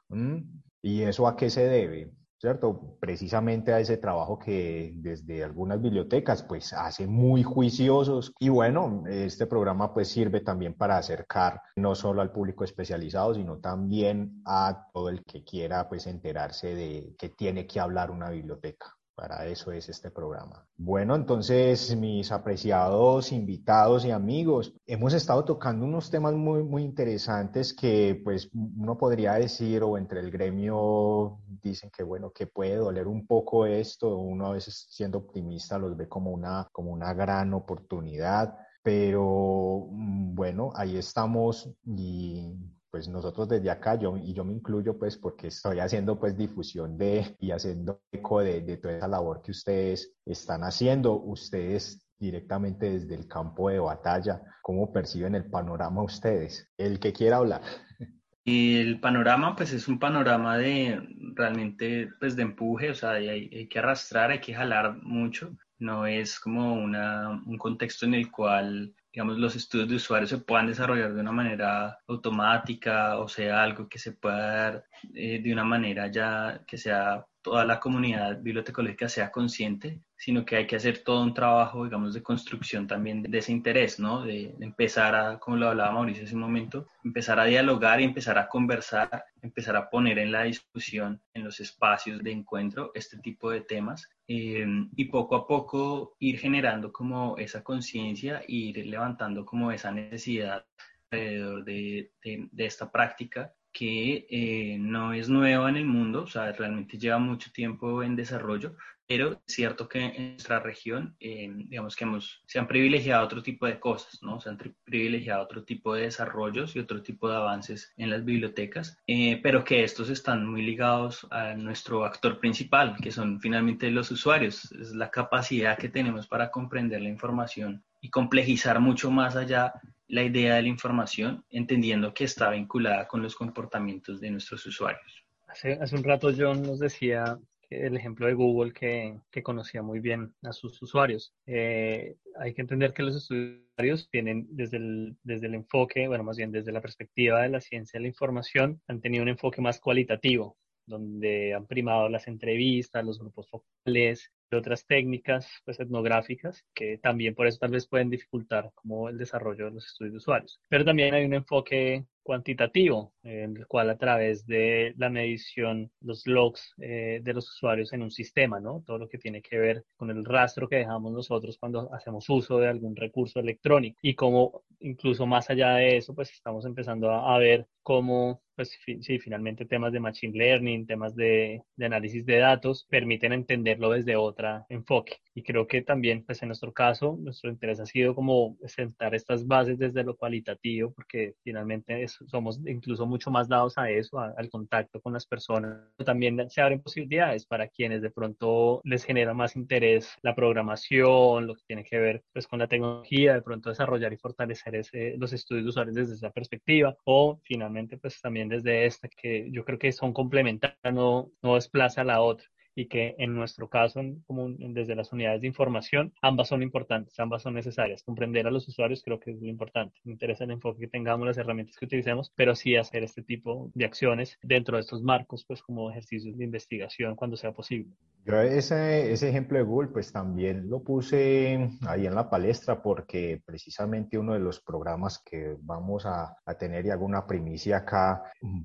¿Y eso a qué se debe? ¿Cierto? Precisamente a ese trabajo que desde algunas bibliotecas pues hace muy juiciosos y bueno, este programa pues sirve también para acercar no solo al público especializado, sino también a todo el que quiera pues enterarse de que tiene que hablar una biblioteca. Para eso es este programa. Bueno, entonces, mis apreciados invitados y amigos, hemos estado tocando unos temas muy, muy interesantes que, pues, uno podría decir, o entre el gremio dicen que, bueno, que puede doler un poco esto, uno a veces siendo optimista los ve como una, como una gran oportunidad, pero mm, bueno, ahí estamos y pues nosotros desde acá, yo, y yo me incluyo pues porque estoy haciendo pues difusión de y haciendo eco de, de toda esa labor que ustedes están haciendo, ustedes directamente desde el campo de batalla, ¿cómo perciben el panorama ustedes? El que quiera hablar. <laughs> El panorama, pues es un panorama de realmente, pues de empuje, o sea, hay, hay, que arrastrar, hay que jalar mucho. No es como una, un contexto en el cual digamos, los estudios de usuarios se puedan desarrollar de una manera automática o sea algo que se pueda dar eh, de una manera ya que sea toda la comunidad bibliotecológica sea consciente, sino que hay que hacer todo un trabajo, digamos, de construcción también de, ese interés, ¿no? De, empezar a, como lo hablaba Mauricio hace un momento, empezar a dialogar y empezar a conversar, empezar a poner en la discusión, en los espacios de encuentro, este tipo de temas eh, y poco a poco ir generando como esa conciencia e ir levantando como esa necesidad alrededor de, de esta práctica que eh, no es nueva en el mundo, o sea, realmente lleva mucho tiempo en desarrollo, pero es cierto que en nuestra región, eh, digamos que hemos, se han privilegiado otro tipo de cosas, ¿no? Se han privilegiado otro tipo de desarrollos y otro tipo de avances en las bibliotecas, eh, pero que estos están muy ligados a nuestro actor principal, que son finalmente los usuarios, es la capacidad que tenemos para comprender la información y complejizar mucho más allá la idea de la información, entendiendo que está vinculada con los comportamientos de nuestros usuarios. Hace, hace un rato John nos decía el ejemplo de Google que, conocía muy bien a sus usuarios. Eh, hay que entender que los usuarios tienen desde el, desde el enfoque, bueno, más bien desde la perspectiva de la ciencia de la información, han tenido un enfoque más cualitativo, donde han primado las entrevistas, los grupos focales, de otras técnicas pues, etnográficas que también por eso tal vez pueden dificultar como el desarrollo de los estudios de usuarios. Pero también hay un enfoque cuantitativo, en el cual a través de la medición, los logs eh, de los usuarios en un sistema, ¿no? Todo lo que tiene que ver con el rastro que dejamos nosotros cuando hacemos uso de algún recurso electrónico y como incluso más allá de eso, pues estamos empezando a, a ver cómo pues sí, finalmente temas de Machine Learning, temas de, de, análisis de datos permiten entenderlo desde otro enfoque. Y creo que también, pues en nuestro caso, nuestro interés ha sido como sentar estas bases desde lo cualitativo, porque finalmente somos incluso mucho más dados a eso, al contacto con las personas. También se abren posibilidades para quienes de pronto les genera más interés la programación, lo que tiene que ver pues con la tecnología, de pronto desarrollar y fortalecer ese, los estudios de usuarios desde esa perspectiva, o finalmente pues también desde esta, que yo creo que son complementarias, no, no desplaza a la otra y que en nuestro caso, como desde las unidades de información, ambas son importantes, ambas son necesarias. Comprender a los usuarios creo que es lo importante. Me interesa el enfoque que tengamos, las herramientas que utilicemos, pero sí hacer este tipo de acciones dentro de estos marcos, pues como ejercicios de investigación cuando sea posible. Yo ese, ese ejemplo de Google, pues también lo puse ahí en la palestra porque precisamente uno de los programas que vamos a, a tener y alguna primicia acá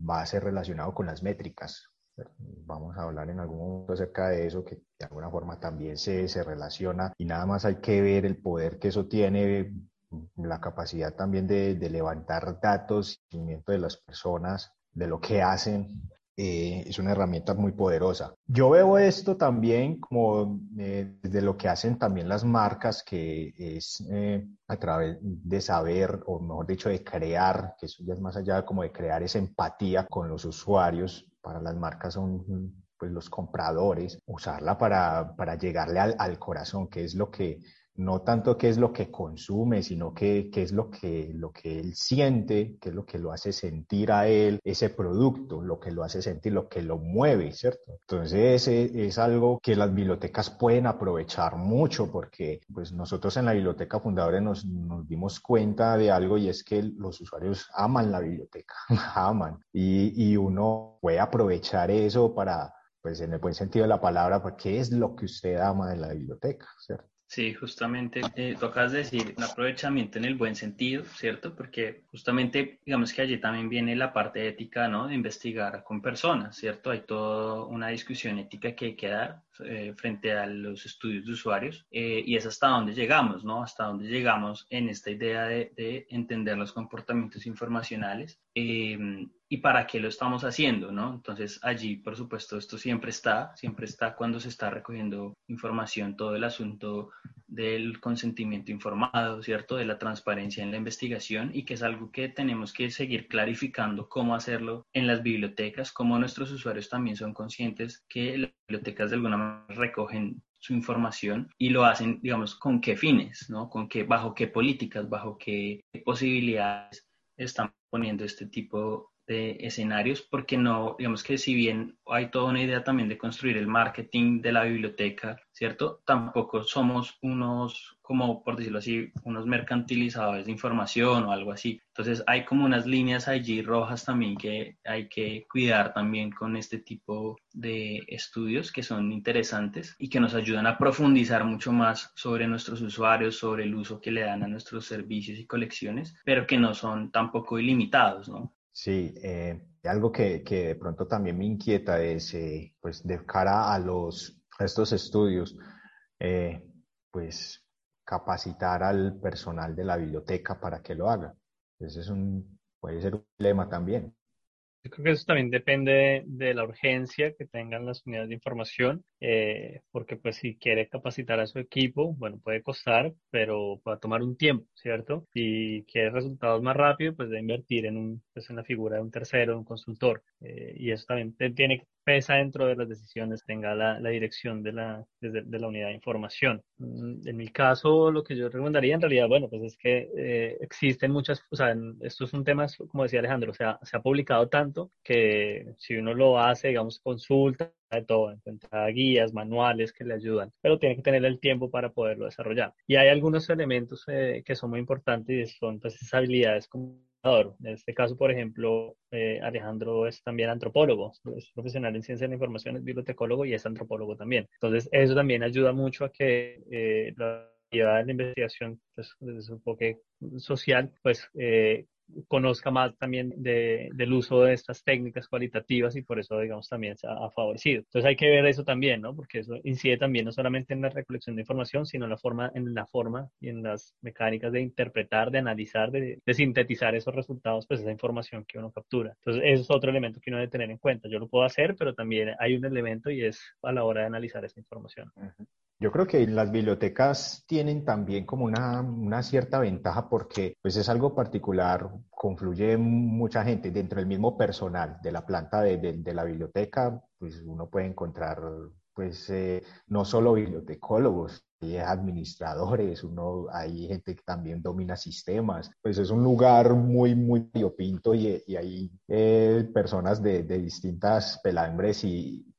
va a ser relacionado con las métricas Vamos a hablar en algún momento acerca de eso, que de alguna forma también se, se relaciona y nada más hay que ver el poder que eso tiene, la capacidad también de, de levantar datos, seguimiento de las personas, de lo que hacen, eh, es una herramienta muy poderosa. Yo veo esto también como eh, lo que hacen también las marcas, que es eh, a través de saber, o mejor dicho, de crear, que eso ya es más allá como de crear esa empatía con los usuarios, para las marcas son pues los compradores, usarla para, para llegarle al, al, corazón, que es lo que, no tanto qué es lo que consume, sino qué, qué es lo que, lo que él siente, qué es lo que lo hace sentir a él, ese producto, lo que lo hace sentir, lo que lo mueve, ¿cierto? Entonces es algo que las bibliotecas pueden aprovechar mucho porque pues nosotros en la biblioteca fundadora nos, nos dimos cuenta de algo y es que los usuarios aman la biblioteca, <laughs> aman y, y uno puede aprovechar eso para pues en el buen sentido de la palabra, ¿qué es lo que usted ama de la biblioteca? ¿cierto? Sí, justamente eh, tocas decir un aprovechamiento en el buen sentido, ¿cierto? Porque justamente, digamos que allí también viene la parte ética, ¿no? De investigar con personas, ¿cierto? Hay toda una discusión ética que hay que dar eh, frente a los estudios de usuarios eh, y es hasta dónde llegamos, ¿no? Hasta dónde llegamos en esta idea de, de entender los comportamientos informacionales eh, y para qué lo estamos haciendo, ¿no? Entonces allí, por supuesto, esto siempre está, siempre está cuando se está recogiendo información, todo el asunto del consentimiento informado, ¿cierto? De la transparencia en la investigación y que es algo que tenemos que seguir clarificando cómo hacerlo en las bibliotecas, cómo nuestros usuarios también son conscientes que bibliotecas de alguna manera recogen su información y lo hacen, digamos, con qué fines, ¿no? Con qué, bajo qué políticas, bajo qué posibilidades están poniendo este tipo de escenarios, porque no, digamos que si bien hay toda una idea también de construir el marketing de la biblioteca, ¿cierto? Tampoco somos unos, como por decirlo así, unos mercantilizadores de información o algo así. Entonces hay como unas líneas allí rojas también que hay que cuidar también con este tipo de estudios que son interesantes y que nos ayudan a profundizar mucho más sobre nuestros usuarios, sobre el uso que le dan a nuestros servicios y colecciones, pero que no son tampoco ilimitados, ¿no? Sí, eh, algo que, que, de pronto también me inquieta es, eh, pues, de cara a los estos estudios, eh, pues, capacitar al personal de la biblioteca para que lo haga. Ese es un, puede ser un dilema también. Yo creo que eso también depende de la urgencia que tengan las unidades de información, eh, porque pues si quiere capacitar a su equipo, bueno, puede costar, pero va a tomar un tiempo, ¿cierto? Si quiere resultados más rápido, pues debe invertir en, un, pues en la figura de un tercero, un consultor. Eh, y eso también tiene pesa dentro de las decisiones, tenga la, la dirección de la, de, la unidad de información. Mm, en mi caso, lo que yo recomendaría en realidad, bueno, pues es que eh, existen muchas, o sea, esto es un tema, como decía Alejandro, o sea, se ha publicado tanto que si uno lo hace, digamos, consulta de todo, encuentra guías, manuales que le ayudan, pero tiene que tener el tiempo para poderlo desarrollar. Y hay algunos elementos eh, que son muy importantes y son pues esas habilidades como en este caso, por ejemplo, eh, Alejandro es también antropólogo, es profesional en ciencia de la información, es bibliotecólogo y es antropólogo también. Entonces, eso también ayuda mucho a que eh, la actividad de la investigación, pues, desde su enfoque social, pues eh, conozca más también de, del uso de estas técnicas cualitativas y por eso, digamos, también se ha, favorecido. Entonces hay que ver eso también, ¿no? Porque eso incide también no solamente en la recolección de información, sino en la forma, en la forma y en las mecánicas de interpretar, de analizar, de, sintetizar esos resultados, pues esa información que uno captura. Entonces eso es otro elemento que uno debe tener en cuenta. Yo lo puedo hacer, pero también hay un elemento y es a la hora de analizar esa información. Yo creo que las bibliotecas tienen también como una, una, cierta ventaja porque pues es algo particular, confluye mucha gente dentro del mismo personal de la planta de, de, la biblioteca, pues uno puede encontrar pues eh, no solo bibliotecólogos, hay administradores, uno, hay gente que también domina sistemas, pues es un lugar muy, muy biopinto y, y hay eh, personas de, de distintas pelambres y,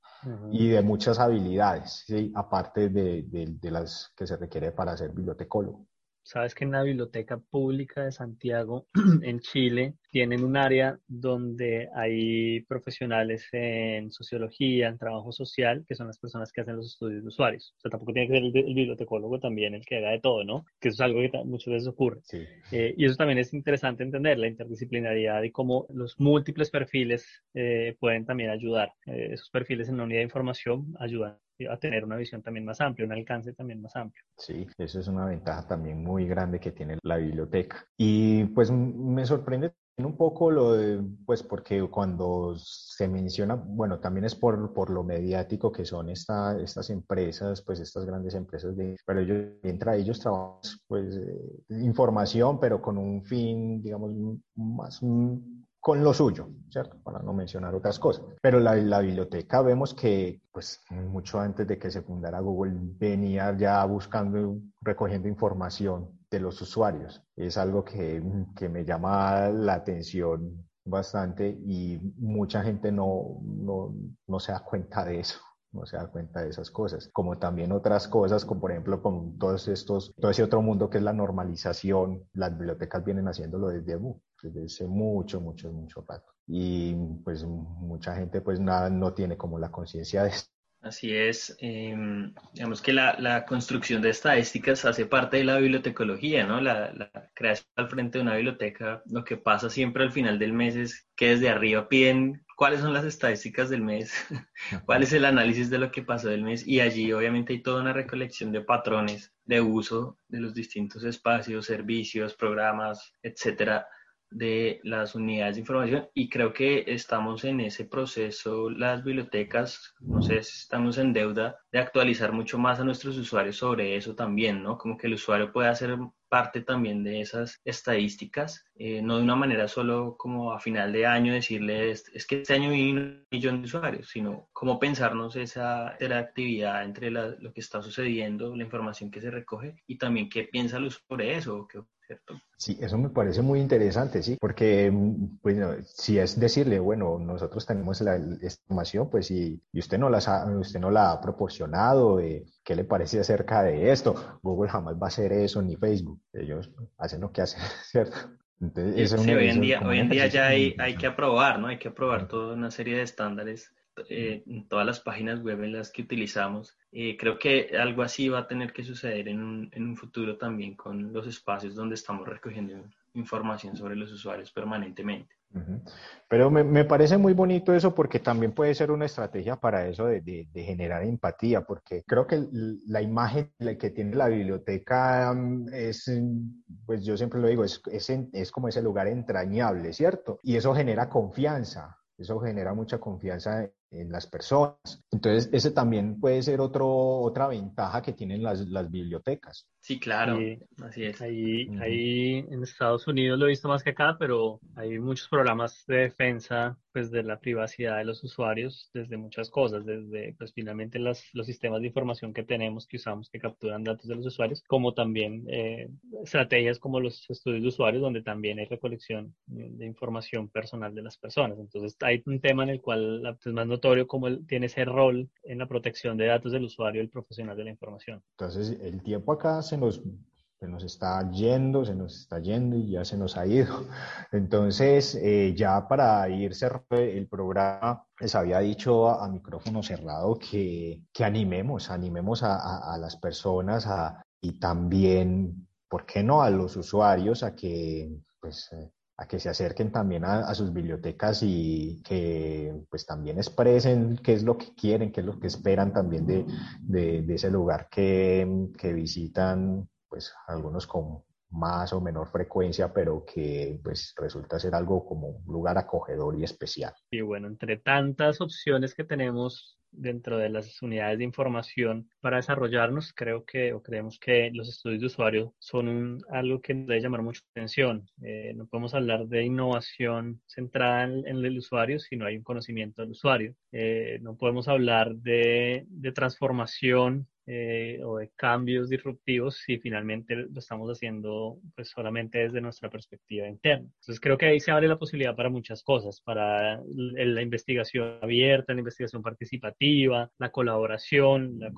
y de muchas habilidades, ¿sí? aparte de, de, de, las que se requiere para ser bibliotecólogo. Sabes que en la Biblioteca Pública de Santiago, <clears throat> en Chile, tienen un área donde hay profesionales en sociología, en trabajo social, que son las personas que hacen los estudios de usuarios. O sea, tampoco tiene que ser el, bibliotecólogo también el que haga de todo, ¿no? Que eso es algo que muchas veces ocurre. Sí. Eh, y eso también es interesante entender, la interdisciplinariedad y cómo los múltiples perfiles eh, pueden también ayudar. Eh, esos perfiles en la unidad de información ayudan a tener una visión también más amplia, un alcance también más amplio. Sí, eso es una ventaja también muy grande que tiene la biblioteca. Y pues me sorprende un poco lo de, pues porque cuando se menciona, bueno, también es por, por lo mediático que son esta, estas empresas, pues estas grandes empresas, de, pero ellos, entre ellos trabajan, pues, eh, información, pero con un fin, digamos, más, con lo suyo, ¿cierto? Para no mencionar otras cosas. Pero la, la, biblioteca vemos que, pues, mucho antes de que se fundara Google, venía ya buscando, recogiendo información de los usuarios. Es algo que, que me llama la atención bastante y mucha gente no, no, no se da cuenta de eso no se da cuenta de esas cosas, como también otras cosas, como por ejemplo con todos estos, todo ese otro mundo que es la normalización, las bibliotecas vienen haciéndolo desde desde hace mucho, mucho, mucho rato. Y pues mucha gente pues nada, no tiene como la conciencia de esto. Así es, em, digamos que la, la, construcción de estadísticas hace parte de la bibliotecología, ¿no? La, la, creación al frente de una biblioteca, lo que pasa siempre al final del mes es que desde arriba piden cuáles son las estadísticas del mes, <laughs> cuál es el análisis de lo que pasó del mes y allí obviamente hay toda una recolección de patrones de uso de los distintos espacios, servicios, programas, etcétera, de las unidades de información y creo que estamos en ese proceso, las bibliotecas, no sé estamos en deuda de actualizar mucho más a nuestros usuarios sobre eso también, ¿no? Como que el usuario pueda hacer parte también de esas estadísticas, eh, no de una manera solo como a final de año decirle es, que este año hay un millón de usuarios, sino cómo pensarnos esa interactividad entre lo que está sucediendo, la información que se recoge y también qué piensa el usuario sobre eso, qué ¿cierto? Sí, eso me parece muy interesante, sí, porque bueno, si es decirle, bueno, nosotros tenemos la información, pues y, y usted no la usted no la ha proporcionado, eh, ¿qué le parece acerca de esto? Google jamás va a hacer eso ni Facebook, ellos hacen lo que hacen, <laughs> ¿cierto? Entonces, sí, hoy en día, hoy en día ya hay, hay que aprobar, ¿no? Hay que aprobar toda una serie de estándares eh, en todas las páginas web en las que utilizamos. Eh, creo que algo así va a tener que suceder en un, en un futuro también con los espacios donde estamos recogiendo información sobre los usuarios permanentemente. Pero me, me, parece muy bonito eso porque también puede ser una estrategia para eso de, de, generar empatía, porque creo que la imagen que tiene la biblioteca mm, es, pues yo siempre lo digo, es, es, es como ese lugar entrañable, ¿cierto? Y eso genera confianza. Eso genera mucha confianza en las personas. Entonces, ese también puede ser otro, otra ventaja que tienen las, las bibliotecas. Sí, claro, así es. Ahí, ahí en Estados Unidos lo he visto más que acá, pero hay muchos programas de defensa pues, de la privacidad de los usuarios desde muchas cosas, desde pues finalmente las, los sistemas de información que tenemos, que usamos, que capturan datos de los usuarios, como también eh, estrategias como los estudios de usuarios, donde también hay recolección de información personal de las personas. Entonces, hay un tema en el cual es pues, más notorio cómo él tiene ese rol en la protección de datos del usuario, el profesional de la información. Entonces, el tiempo acá se nos, se nos está yendo, se nos está yendo y ya se nos ha ido. Entonces, eh, ya para ir cerrando el programa, les había dicho a, micrófono cerrado que, que, animemos, animemos a, a, las personas a, y también, ¿por qué no?, a los usuarios a que pues, eh, a que se acerquen también a, sus bibliotecas y que pues también expresen qué es lo que quieren, qué es lo que esperan también de, de, ese lugar que, que, visitan, pues algunos con más o menor frecuencia, pero que pues resulta ser algo como un lugar acogedor y especial. Y bueno, entre tantas opciones que tenemos dentro de las unidades de información para desarrollarnos, creo que o creemos que los estudios de usuario son algo que debe llamar mucha atención. Eh, no podemos hablar de innovación centrada en, el usuario si no hay un conocimiento del usuario. Eh, no podemos hablar de, de transformación eh, o de cambios disruptivos si finalmente lo estamos haciendo pues solamente desde nuestra perspectiva interna. Entonces creo que ahí se abre la posibilidad para muchas cosas, para la investigación abierta, la investigación participativa, la colaboración, la,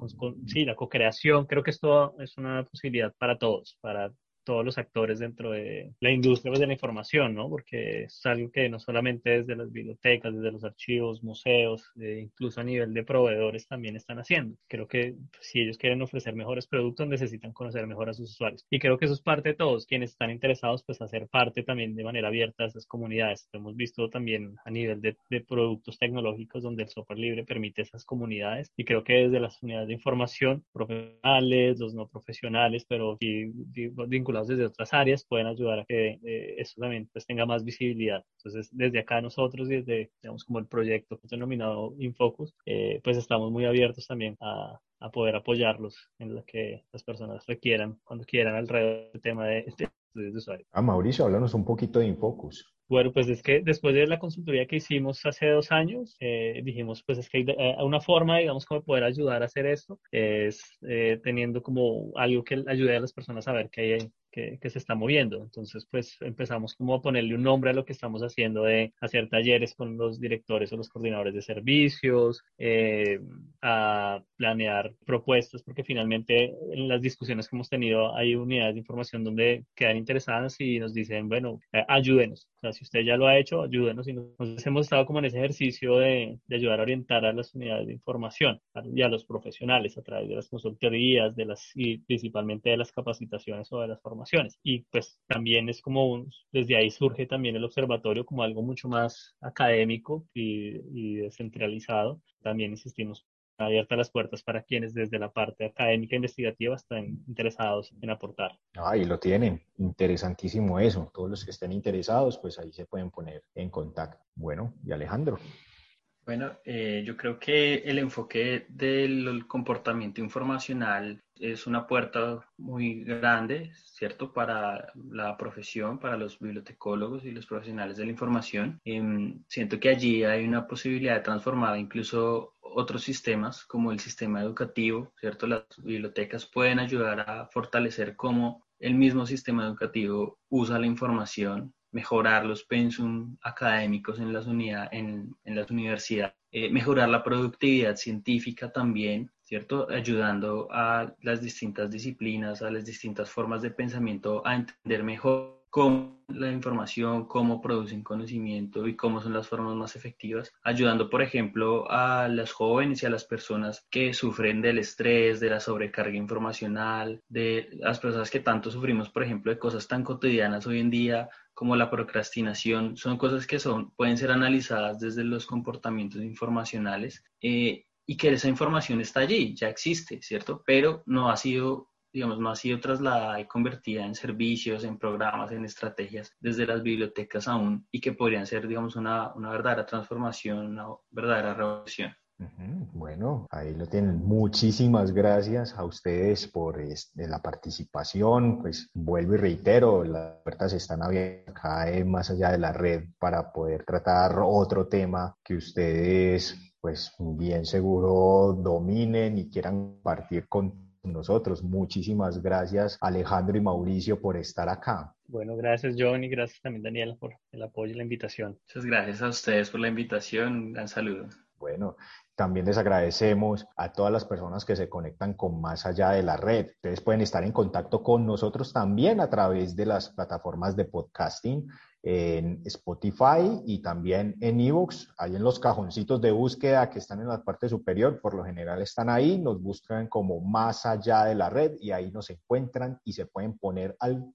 sí, la co-creación. Creo que esto es una posibilidad para todos, para todos los actores dentro de la industria pues, de la información, ¿no? Porque es algo que no solamente desde las bibliotecas, desde los archivos, museos, eh, incluso a nivel de proveedores también están haciendo. Creo que si ellos quieren ofrecer mejores productos, necesitan conocer mejor a sus usuarios. Y creo que eso es parte de todos, quienes están interesados, pues hacer parte también de manera abierta de esas comunidades. Lo hemos visto también a nivel de, de productos tecnológicos donde el software libre permite esas comunidades. Y creo que desde las unidades de información, profesionales, los no profesionales, pero vinculados desde otras áreas pueden ayudar a que eh, eso también pues, tenga más visibilidad. Entonces, desde acá nosotros, desde, digamos, como el proyecto denominado Infocus, eh, pues estamos muy abiertos también a, a, poder apoyarlos en lo que las personas requieran, cuando quieran, alrededor del tema de, de estudios de usuario. Ah, Mauricio, háblanos un poquito de Infocus. Bueno, pues es que después de la consultoría que hicimos hace dos años, eh, dijimos, pues es que hay eh, una forma, digamos, como poder ayudar a hacer esto, es eh, teniendo como algo que ayude a las personas a ver que hay, que, que, se está moviendo. Entonces, pues empezamos como a ponerle un nombre a lo que estamos haciendo de hacer talleres con los directores o los coordinadores de servicios, eh, a planear propuestas, porque finalmente en las discusiones que hemos tenido hay unidades de información donde quedan interesadas y nos dicen, bueno, eh, ayúdenos. O sea, si usted ya lo ha hecho, ayúdenos. Y nos hemos estado como en ese ejercicio de, de ayudar a orientar a las unidades de información y a los profesionales a través de las consultorías, de las, y principalmente de las capacitaciones o de las formaciones. Y pues también es como un, desde ahí surge también el observatorio como algo mucho más académico y, y descentralizado. También insistimos abiertas las puertas para quienes desde la parte académica e investigativa están interesados en aportar. Ahí lo tienen, interesantísimo eso. Todos los que estén interesados, pues ahí se pueden poner en contacto. Bueno, y Alejandro. Bueno, eh, yo creo que el enfoque del comportamiento informacional es una puerta muy grande, ¿cierto?, para la profesión, para los bibliotecólogos y los profesionales de la información. Em, siento que allí hay una posibilidad de transformar incluso otros sistemas, como el sistema educativo, ¿cierto? Las bibliotecas pueden ayudar a fortalecer cómo el mismo sistema educativo usa la información mejorar los pensum académicos en las, unidad, en, las universidades, eh, mejorar la productividad científica también, ¿cierto? Ayudando a las distintas disciplinas, a las distintas formas de pensamiento a entender mejor cómo la información, cómo producen conocimiento y cómo son las formas más efectivas, ayudando, por ejemplo, a las jóvenes y a las personas que sufren del estrés, de la sobrecarga informacional, de las personas que tanto sufrimos, por ejemplo, de cosas tan cotidianas hoy en día como la procrastinación, son cosas que son, pueden ser analizadas desde los comportamientos informacionales eh, y que esa información está allí, ya existe, ¿cierto? Pero no ha sido, digamos, no ha sido trasladada y convertida en servicios, en programas, en estrategias desde las bibliotecas aún y que podrían ser, digamos, una, una verdadera transformación, una verdadera revolución. Bueno, ahí lo tienen. Muchísimas gracias a ustedes por la participación. Pues vuelvo y reitero, las puertas están abiertas acá más allá de la red para poder tratar otro tema que ustedes, pues bien seguro dominen y quieran compartir con nosotros. Muchísimas gracias Alejandro y Mauricio por estar acá. Bueno, gracias John y gracias también Daniela por el apoyo y la invitación. Muchas gracias a ustedes por la invitación. Un gran saludo. Bueno, también les agradecemos a todas las personas que se conectan con más allá de la red. Ustedes pueden estar en contacto con nosotros también a través de las plataformas de podcasting en Spotify y también en ebooks, ahí en los cajoncitos de búsqueda que están en la parte superior, por lo general están ahí, nos buscan como más allá de la red y ahí nos encuentran y se pueden poner al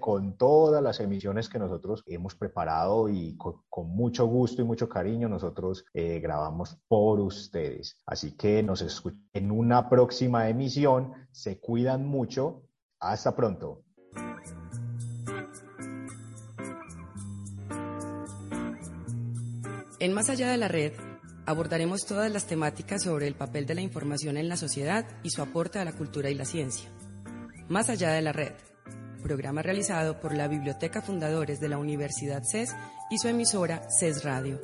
con todas las emisiones que nosotros hemos preparado y con, mucho gusto y mucho cariño nosotros eh, grabamos por ustedes. Así que nos escuchen en una próxima emisión, se cuidan mucho, hasta pronto. En Más allá de la red, abordaremos todas las temáticas sobre el papel de la información en la sociedad y su aporte a la cultura y la ciencia. Más allá de la red, programa realizado por la Biblioteca Fundadores de la Universidad CES y su emisora CES Radio.